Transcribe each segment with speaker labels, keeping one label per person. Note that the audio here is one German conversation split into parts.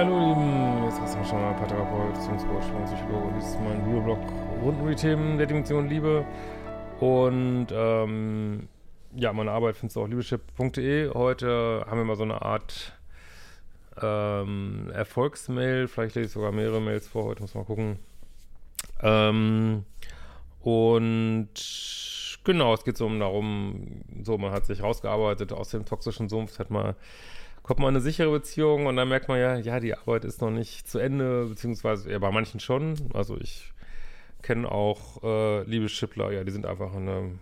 Speaker 1: hallo ihr Lieben, jetzt ist schon mal Paartherapeut, Beziehungscoach Psychologe dies ist mein Videoblog rund um die Themen der Dimension Liebe und ähm, ja, meine Arbeit findest du auch liebeschip.de. Heute haben wir mal so eine Art ähm, Erfolgsmail, vielleicht lese ich sogar mehrere Mails vor, heute muss mal gucken. Ähm, und genau, es geht so um darum, so man hat sich rausgearbeitet aus dem toxischen Sumpf, hat mal kommt man in eine sichere Beziehung und dann merkt man ja, ja, die Arbeit ist noch nicht zu Ende, beziehungsweise ja, bei manchen schon. Also ich kenne auch äh, Liebeschippler, ja, die sind einfach eine,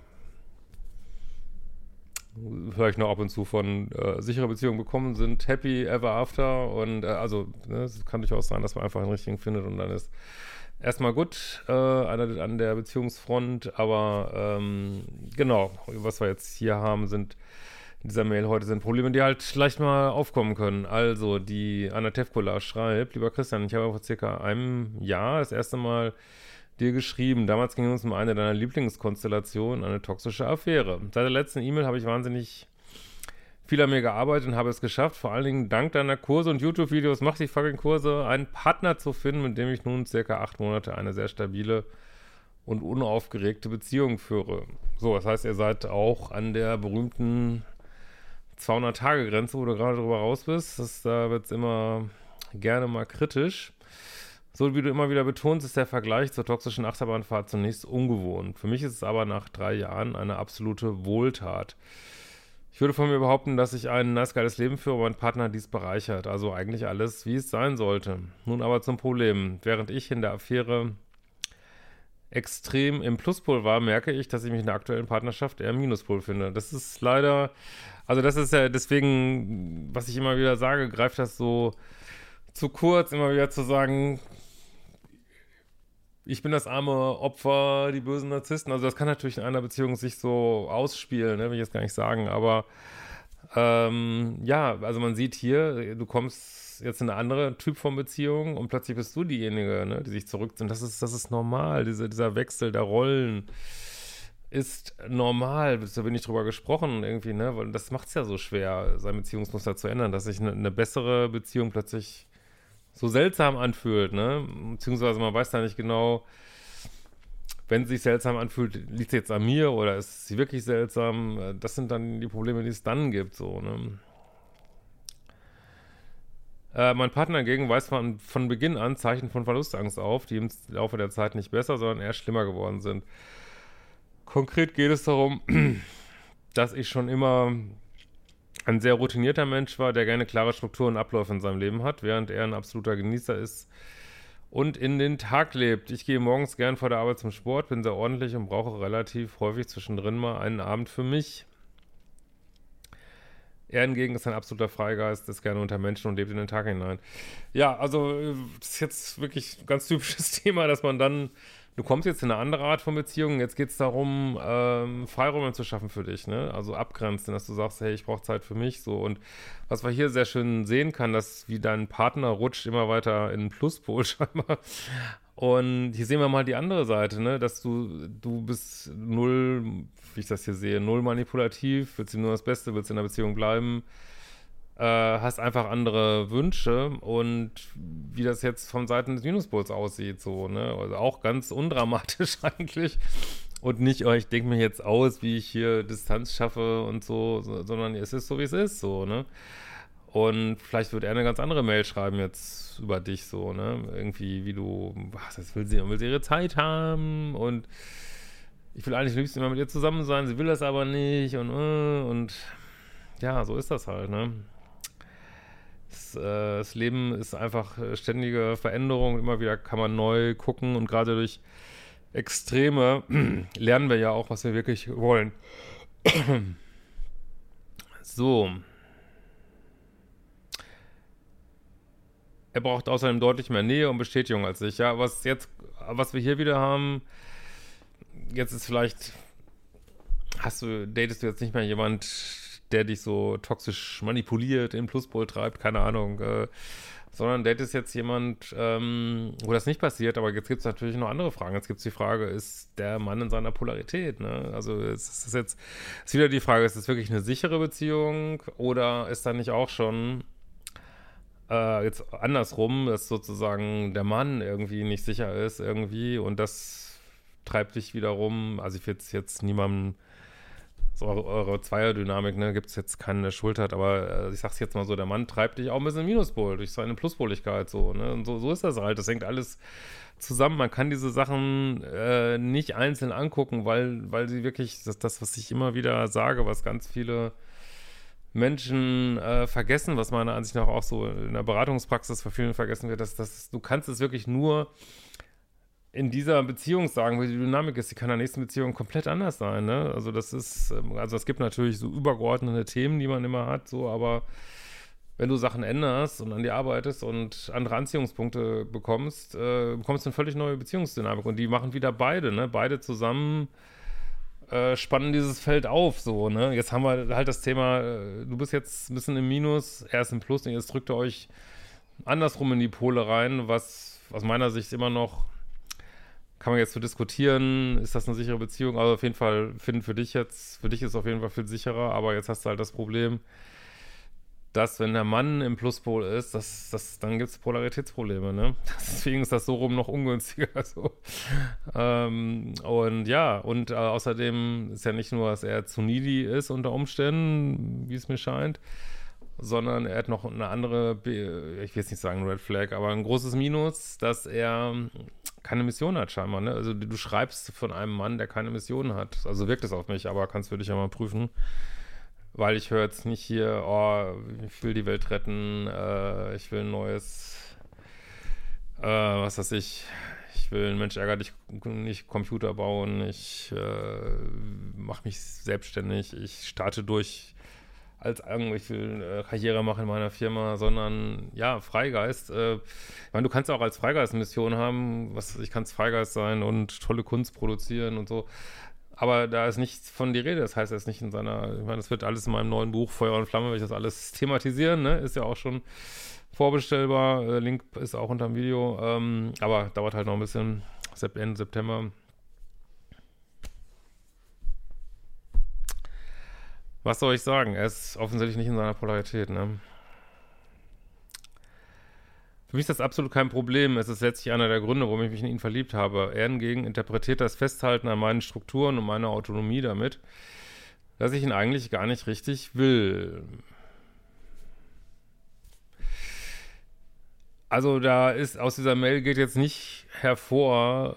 Speaker 1: höre ich noch ab und zu von äh, sichere Beziehungen bekommen, sind happy ever after und äh, also ne, es kann durchaus sein, dass man einfach einen richtigen findet und dann ist erstmal gut äh, an, an der Beziehungsfront, aber ähm, genau, was wir jetzt hier haben, sind in dieser Mail heute sind Probleme, die halt leicht mal aufkommen können. Also, die Anna Tevkola schreibt, lieber Christian, ich habe vor circa einem Jahr das erste Mal dir geschrieben. Damals ging es um eine deiner Lieblingskonstellationen, eine toxische Affäre. Seit der letzten E-Mail habe ich wahnsinnig viel an mir gearbeitet und habe es geschafft, vor allen Dingen dank deiner Kurse und YouTube-Videos, mach die fucking Kurse, einen Partner zu finden, mit dem ich nun circa acht Monate eine sehr stabile und unaufgeregte Beziehung führe. So, das heißt, ihr seid auch an der berühmten 200-Tage-Grenze, wo du gerade drüber raus bist. Das, da wird es immer gerne mal kritisch. So wie du immer wieder betonst, ist der Vergleich zur toxischen Achterbahnfahrt zunächst ungewohnt. Für mich ist es aber nach drei Jahren eine absolute Wohltat. Ich würde von mir behaupten, dass ich ein nice geiles Leben führe, mein Partner dies bereichert. Also eigentlich alles, wie es sein sollte. Nun aber zum Problem. Während ich in der Affäre extrem im Pluspol war, merke ich, dass ich mich in der aktuellen Partnerschaft eher im Minuspol finde. Das ist leider, also das ist ja deswegen, was ich immer wieder sage, greift das so zu kurz, immer wieder zu sagen, ich bin das arme Opfer, die bösen Narzissten. Also das kann natürlich in einer Beziehung sich so ausspielen, ne, will ich jetzt gar nicht sagen, aber ähm, ja, also man sieht hier, du kommst jetzt in eine andere Typ von Beziehung und plötzlich bist du diejenige, ne, die sich zurückzieht. Das ist, das ist normal, diese, dieser Wechsel der Rollen ist normal, da bin ich drüber gesprochen irgendwie, ne, weil das macht es ja so schwer, sein Beziehungsmuster zu ändern, dass sich eine, eine, bessere Beziehung plötzlich so seltsam anfühlt, ne, beziehungsweise man weiß da nicht genau, wenn es sich seltsam anfühlt, liegt es jetzt an mir oder ist sie wirklich seltsam? Das sind dann die Probleme, die es dann gibt, so, ne? Äh, mein Partner dagegen weist von, von Beginn an Zeichen von Verlustangst auf, die im Laufe der Zeit nicht besser, sondern eher schlimmer geworden sind. Konkret geht es darum, dass ich schon immer ein sehr routinierter Mensch war, der gerne klare Strukturen und Abläufe in seinem Leben hat, während er ein absoluter Genießer ist, und in den Tag lebt. Ich gehe morgens gern vor der Arbeit zum Sport, bin sehr ordentlich und brauche relativ häufig zwischendrin mal einen Abend für mich. Er hingegen ist ein absoluter Freigeist, ist gerne unter Menschen und lebt in den Tag hinein. Ja, also das ist jetzt wirklich ein ganz typisches Thema, dass man dann du kommst jetzt in eine andere Art von Beziehung, jetzt geht es darum, ähm, Freiräume zu schaffen für dich, ne? Also abgrenzen, dass du sagst, hey, ich brauche Zeit für mich, so. Und was man hier sehr schön sehen kann, dass wie dein Partner rutscht immer weiter in den Pluspol scheinbar. Und hier sehen wir mal die andere Seite, ne? Dass du, du bist null, wie ich das hier sehe, null manipulativ, willst ihm nur das Beste, willst in der Beziehung bleiben äh, hast einfach andere Wünsche und wie das jetzt von Seiten des Minuspols aussieht, so, ne? Also auch ganz undramatisch eigentlich. Und nicht, oh, ich denke mir jetzt aus, wie ich hier Distanz schaffe und so, so, sondern es ist so, wie es ist, so, ne? Und vielleicht wird er eine ganz andere Mail schreiben jetzt über dich, so, ne? Irgendwie, wie du, was, das will sie, will sie ihre Zeit haben und ich will eigentlich liebsten immer mit ihr zusammen sein, sie will das aber nicht und, äh, und ja, so ist das halt, ne? Das, äh, das, Leben ist einfach ständige Veränderung. Immer wieder kann man neu gucken und gerade durch Extreme lernen wir ja auch, was wir wirklich wollen. so. Er braucht außerdem deutlich mehr Nähe und Bestätigung als ich. Ja, was jetzt, was wir hier wieder haben, jetzt ist vielleicht, hast du, datest du jetzt nicht mehr jemand, der dich so toxisch manipuliert, in Pluspol treibt, keine Ahnung, äh, sondern datest jetzt jemand, ähm, wo das nicht passiert, aber jetzt gibt es natürlich noch andere Fragen. Jetzt gibt es die Frage, ist der Mann in seiner Polarität, ne? Also es ist jetzt, ist wieder die Frage, ist es wirklich eine sichere Beziehung oder ist da nicht auch schon äh, jetzt andersrum, dass sozusagen der Mann irgendwie nicht sicher ist irgendwie und das treibt dich wiederum, also ich will jetzt, niemandem so eure, eure Zweierdynamik, ne, gibt es jetzt keine Schuld aber äh, ich sag's jetzt mal so, der Mann treibt dich auch ein bisschen Minuspol durch seine Pluspoligkeit so, ne? Und so, so ist das halt. Das hängt alles zusammen. Man kann diese Sachen äh, nicht einzeln angucken, weil, weil sie wirklich, das, das, was ich immer wieder sage, was ganz viele Menschen äh, vergessen, was meiner Ansicht nach auch so in der Beratungspraxis für viele vergessen wird, dass, dass du kannst es wirklich nur in dieser Beziehung sagen, wie die Dynamik ist, die kann in der nächsten Beziehung komplett anders sein, ne? Also das ist, ähm, also es gibt natürlich so übergeordnete Themen, die man immer hat, so, aber wenn du Sachen änderst und an dir arbeitest und andere Anziehungspunkte bekommst, äh, bekommst du eine völlig neue Beziehungsdynamik und die machen wieder beide, ne? Beide zusammen äh, spannen dieses Feld auf, so, ne? Jetzt haben wir halt das Thema, äh, du bist jetzt ein bisschen im Minus, er ist im Plus und jetzt drückt ihr euch andersrum in die Pole rein, was aus meiner Sicht immer noch, kann man jetzt so diskutieren, ist das eine sichere Beziehung? Also auf jeden Fall finden für dich jetzt, für dich ist es auf jeden Fall viel sicherer, aber jetzt hast du halt das Problem, dass wenn der Mann im Pluspol ist, das, das, dann gibt es Polaritätsprobleme, ne? Deswegen ist das so rum noch ungünstiger. So. Ähm, und ja, und äh, außerdem ist ja nicht nur, dass er zu needy ist unter Umständen, wie es mir scheint, sondern er hat noch eine andere, ich will jetzt nicht sagen Red Flag, aber ein großes Minus, dass er keine Mission hat scheinbar. Ne? Also du schreibst von einem Mann, der keine Mission hat. Also wirkt es auf mich, aber kannst für dich ja mal prüfen weil ich höre jetzt nicht hier, oh, ich will die Welt retten, äh, ich will ein neues, äh, was weiß ich, ich will ein Mensch ärger dich nicht Computer bauen, ich äh, mache mich selbstständig, ich starte durch als ich will äh, Karriere machen in meiner Firma, sondern ja, Freigeist. Äh, ich meine, du kannst auch als Freigeist Mission haben, was ich kann Freigeist sein und tolle Kunst produzieren und so. Aber da ist nichts von die Rede. Das heißt, er ist nicht in seiner, ich meine, das wird alles in meinem neuen Buch Feuer und Flamme, werde ich das alles thematisieren, ne? Ist ja auch schon vorbestellbar. Äh, Link ist auch unter dem Video. Ähm, aber dauert halt noch ein bisschen. Ende September. Was soll ich sagen? Er ist offensichtlich nicht in seiner Polarität, ne? Für mich ist das absolut kein Problem. Es ist letztlich einer der Gründe, warum ich mich in ihn verliebt habe. Er hingegen interpretiert das Festhalten an meinen Strukturen und meiner Autonomie damit, dass ich ihn eigentlich gar nicht richtig will. Also da ist aus dieser Mail geht jetzt nicht hervor,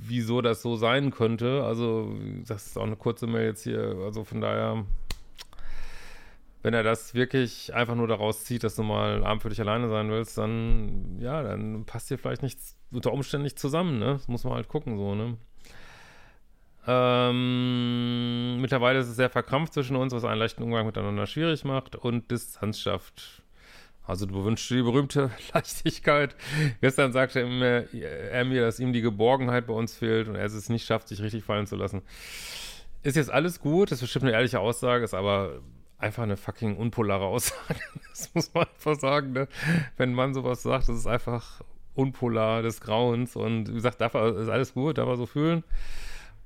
Speaker 1: wieso das so sein könnte. Also das ist auch eine kurze Mail jetzt hier. Also von daher wenn er das wirklich einfach nur daraus zieht, dass du mal abend für dich alleine sein willst, dann, ja, dann passt dir vielleicht nichts unter Umständen nicht zusammen, ne? Das muss man halt gucken, so, ne? Ähm, mittlerweile ist es sehr verkrampft zwischen uns, was einen leichten Umgang miteinander schwierig macht und Distanz schafft. Also du bewünschst die berühmte Leichtigkeit. Gestern sagte er mir, er mir, dass ihm die Geborgenheit bei uns fehlt und er es nicht schafft, sich richtig fallen zu lassen. Ist jetzt alles gut, das ist bestimmt eine ehrliche Aussage, ist aber einfach eine fucking unpolare Aussage. Das muss man einfach sagen, ne? Wenn man sowas sagt, das ist einfach unpolar des Grauens und wie gesagt, darf er, ist alles gut, darf er so fühlen.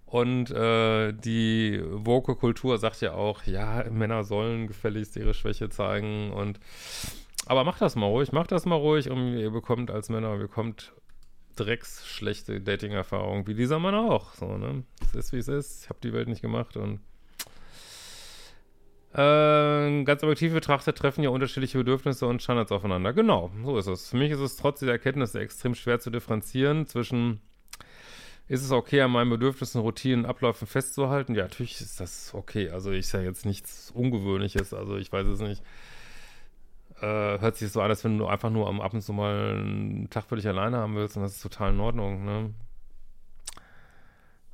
Speaker 1: Und äh, die Woke-Kultur sagt ja auch, ja, Männer sollen gefälligst ihre Schwäche zeigen und aber macht das mal ruhig, macht das mal ruhig und ihr bekommt als Männer, ihr bekommt drecksschlechte Dating-Erfahrungen, wie dieser Mann auch. So, ne? Es ist, wie es ist. Ich habe die Welt nicht gemacht und äh, ganz objektiv betrachtet treffen ja unterschiedliche Bedürfnisse und Standards aufeinander. Genau, so ist es. Für mich ist es trotz dieser Erkenntnisse extrem schwer zu differenzieren zwischen, ist es okay, an meinen Bedürfnissen, Routinen, Abläufen festzuhalten? Ja, natürlich ist das okay. Also ist ja jetzt nichts Ungewöhnliches. Also ich weiß es nicht. äh, hört sich so an, als wenn du einfach nur am ab und zu mal einen Tag für dich alleine haben willst und das ist total in Ordnung, ne?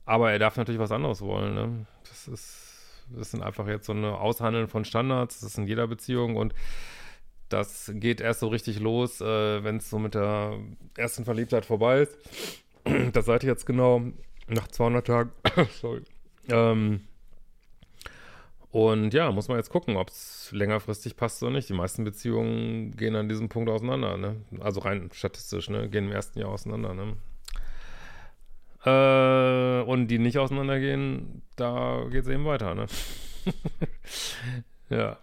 Speaker 1: Aber er darf natürlich was anderes wollen, ne? Das ist, das sind einfach jetzt so eine Aushandeln von Standards, das ist in jeder Beziehung und das geht erst so richtig los, äh, wenn es so mit der ersten Verliebtheit vorbei ist. das seid ihr jetzt genau nach 200 Tagen. Sorry. Ähm, und ja, muss man jetzt gucken, ob es längerfristig passt oder nicht. Die meisten Beziehungen gehen an diesem Punkt auseinander, ne? Also rein statistisch, ne? Gehen im ersten Jahr auseinander, ne? Äh, und die nicht auseinandergehen, da geht es eben weiter, ne? ja.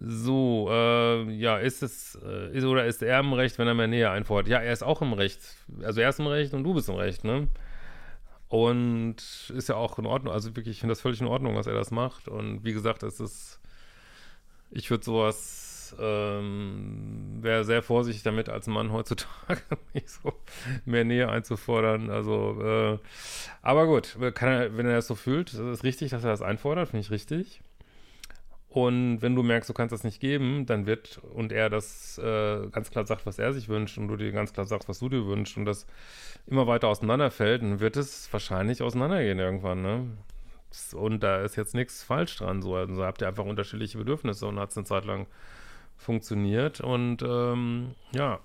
Speaker 1: So, äh, ja, ist es, äh, ist oder ist er im Recht, wenn er mehr Nähe einfordert? Ja, er ist auch im Recht. Also er ist im Recht und du bist im Recht, ne? Und ist ja auch in Ordnung, also wirklich, ich finde das völlig in Ordnung, was er das macht. Und wie gesagt, es ist, ich würde sowas, ähm, wäre sehr vorsichtig damit, als Mann heutzutage so mehr Nähe einzufordern. Also, äh, aber gut, er, wenn er das so fühlt, ist es richtig, dass er das einfordert, finde ich richtig. Und wenn du merkst, du kannst das nicht geben, dann wird und er das äh, ganz klar sagt, was er sich wünscht und du dir ganz klar sagst, was du dir wünschst und das immer weiter auseinanderfällt, dann wird es wahrscheinlich auseinandergehen irgendwann, ne? Und da ist jetzt nichts falsch dran, so. Also habt ihr einfach unterschiedliche Bedürfnisse und hat es eine Zeit lang funktioniert und ähm, ja.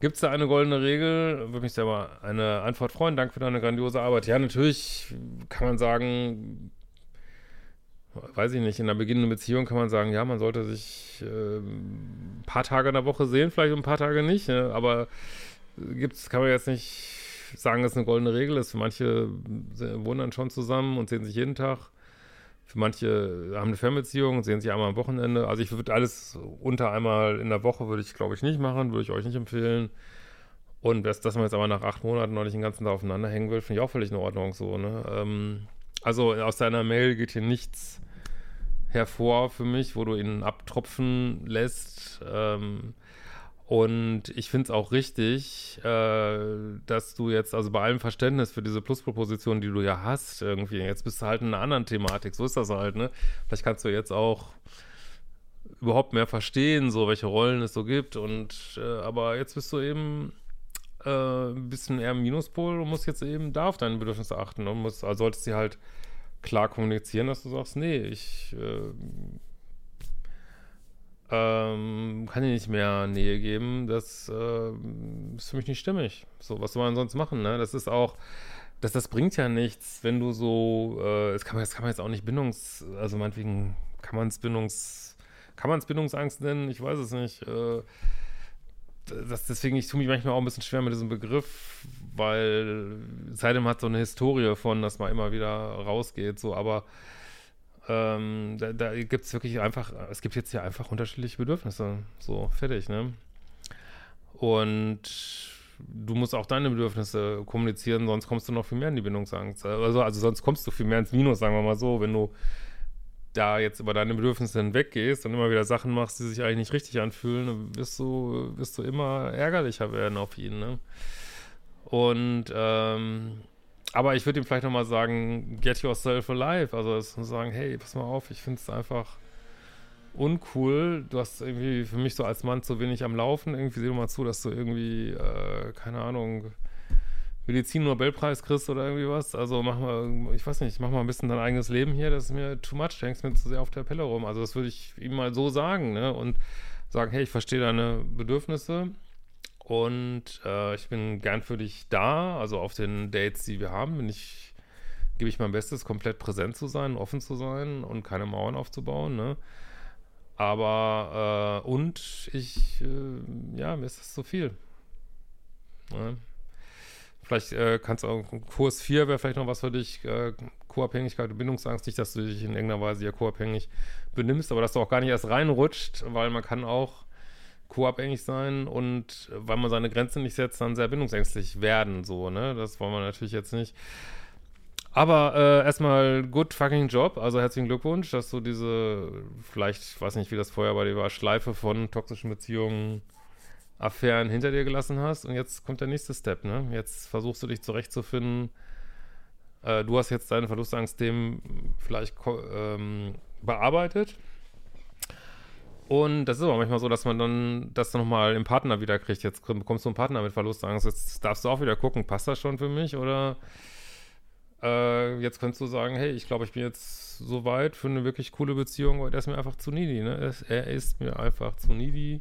Speaker 1: Gibt es da eine goldene Regel? Würde mich selber eine Antwort freuen. Danke für deine grandiose Arbeit. Ja, natürlich kann man sagen, weiß ich nicht, in einer beginnenden Beziehung kann man sagen, ja, man sollte sich äh, ein paar Tage in der Woche sehen, vielleicht ein paar Tage nicht, ne? aber gibt's, kann man jetzt nicht sagen, dass es eine goldene Regel ist. Manche wohnen dann schon zusammen und sehen sich jeden Tag. Für manche haben eine Fernbeziehung sehen sich einmal am Wochenende. Also ich würde alles unter einmal in der Woche würde ich, glaube ich, nicht machen, würde ich euch nicht empfehlen. Und dass, dass man jetzt aber nach acht Monaten noch nicht den ganzen Tag aufeinander hängen will, finde ich auch völlig in Ordnung so, ne? Ähm, also aus deiner Mail geht hier nichts hervor für mich, wo du ihn abtropfen lässt. Ähm, und ich finde es auch richtig, äh, dass du jetzt, also bei allem Verständnis für diese Plusproposition, die du ja hast, irgendwie, jetzt bist du halt in einer anderen Thematik, so ist das halt, ne? Vielleicht kannst du jetzt auch überhaupt mehr verstehen, so welche Rollen es so gibt. Und äh, aber jetzt bist du eben äh, ein bisschen eher im Minuspol und musst jetzt eben da auf deine Bedürfnisse achten und musst, also solltest sie halt klar kommunizieren, dass du sagst, nee, ich äh, ähm, kann dir nicht mehr Nähe geben, das äh, ist für mich nicht stimmig. So, was soll man sonst machen, ne? Das ist auch, das, das bringt ja nichts, wenn du so, äh, das, kann man, das kann man jetzt auch nicht Bindungs, also meinetwegen kann man es Bindungs, kann man es Bindungsangst nennen? Ich weiß es nicht. Äh, das, deswegen, ich tue mich manchmal auch ein bisschen schwer mit diesem Begriff, weil seitdem hat so eine Historie von, dass man immer wieder rausgeht, so, aber ähm, da, da gibt es wirklich einfach, es gibt jetzt hier einfach unterschiedliche Bedürfnisse, so, fertig, ne? Und du musst auch deine Bedürfnisse kommunizieren, sonst kommst du noch viel mehr in die Bindungsangst. Also, also sonst kommst du viel mehr ins Minus, sagen wir mal so, wenn du da jetzt über deine Bedürfnisse hinweggehst und immer wieder Sachen machst, die sich eigentlich nicht richtig anfühlen, dann wirst du, wirst du immer ärgerlicher werden auf ihn, ne? Und, ähm, aber ich würde ihm vielleicht nochmal sagen, get yourself alive. Also sagen, hey, pass mal auf, ich finde es einfach uncool. Du hast irgendwie für mich so als Mann zu wenig am Laufen. Irgendwie sieh doch mal zu, dass du irgendwie, äh, keine Ahnung, Medizin-Nobelpreis kriegst oder irgendwie was. Also mach mal, ich weiß nicht, mach mal ein bisschen dein eigenes Leben hier, das ist mir too much, du hängst mir zu sehr auf der Pelle rum. Also das würde ich ihm mal so sagen, ne? Und sagen, hey, ich verstehe deine Bedürfnisse und äh, ich bin gern für dich da. Also auf den Dates, die wir haben, bin ich, gebe ich mein Bestes, komplett präsent zu sein, offen zu sein und keine Mauern aufzubauen, ne? Aber, äh, und ich, äh, ja, mir ist das zu viel. Ne? Vielleicht äh, kannst du auch, Kurs 4 wäre vielleicht noch was für dich, äh, Co-Abhängigkeit und Bindungsangst, nicht, dass du dich in irgendeiner Weise ja co-abhängig benimmst, aber dass du auch gar nicht erst reinrutscht, weil man kann auch co-abhängig sein und weil man seine Grenzen nicht setzt, dann sehr bindungsängstlich werden, so, ne, das wollen wir natürlich jetzt nicht. Aber äh, erstmal good fucking Job, also herzlichen Glückwunsch, dass du diese, vielleicht, ich weiß nicht, wie das vorher bei dir war, Schleife von toxischen Beziehungen Affären hinter dir gelassen hast und jetzt kommt der nächste Step, ne? Jetzt versuchst du dich zurechtzufinden, Äh, du hast jetzt deine Verlustangstthemen vielleicht ähm, bearbeitet. Und das ist aber manchmal so, dass man dann das nochmal im Partner wieder kriegt. Jetzt bekommst du einen Partner mit Verlustangst. Jetzt darfst du auch wieder gucken, passt das schon für mich? Oder äh, jetzt könntest du sagen, hey, ich glaube, ich bin jetzt so weit für eine wirklich coole Beziehung, weil er ist mir einfach zu needy. Ne? Er ist mir einfach zu needy.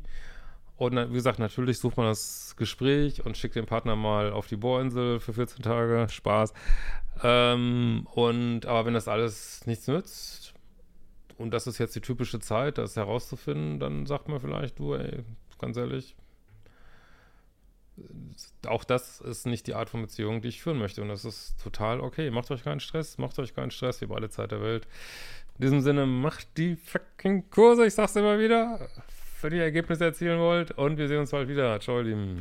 Speaker 1: Und wie gesagt, natürlich sucht man das Gespräch und schickt den Partner mal auf die Bohrinsel für 14 Tage. Spaß. Ähm, und aber wenn das alles nichts nützt, und das ist jetzt die typische Zeit, das herauszufinden, dann sagt man vielleicht, du, ey, ganz ehrlich, auch das ist nicht die Art von Beziehung, die ich führen möchte. Und das ist total okay. Macht euch keinen Stress, macht euch keinen Stress, ihr habt alle Zeit der Welt. In diesem Sinne, macht die fucking Kurse, ich sag's immer wieder, wenn ihr Ergebnisse erzielen wollt. Und wir sehen uns bald wieder. Ciao, ihr Lieben.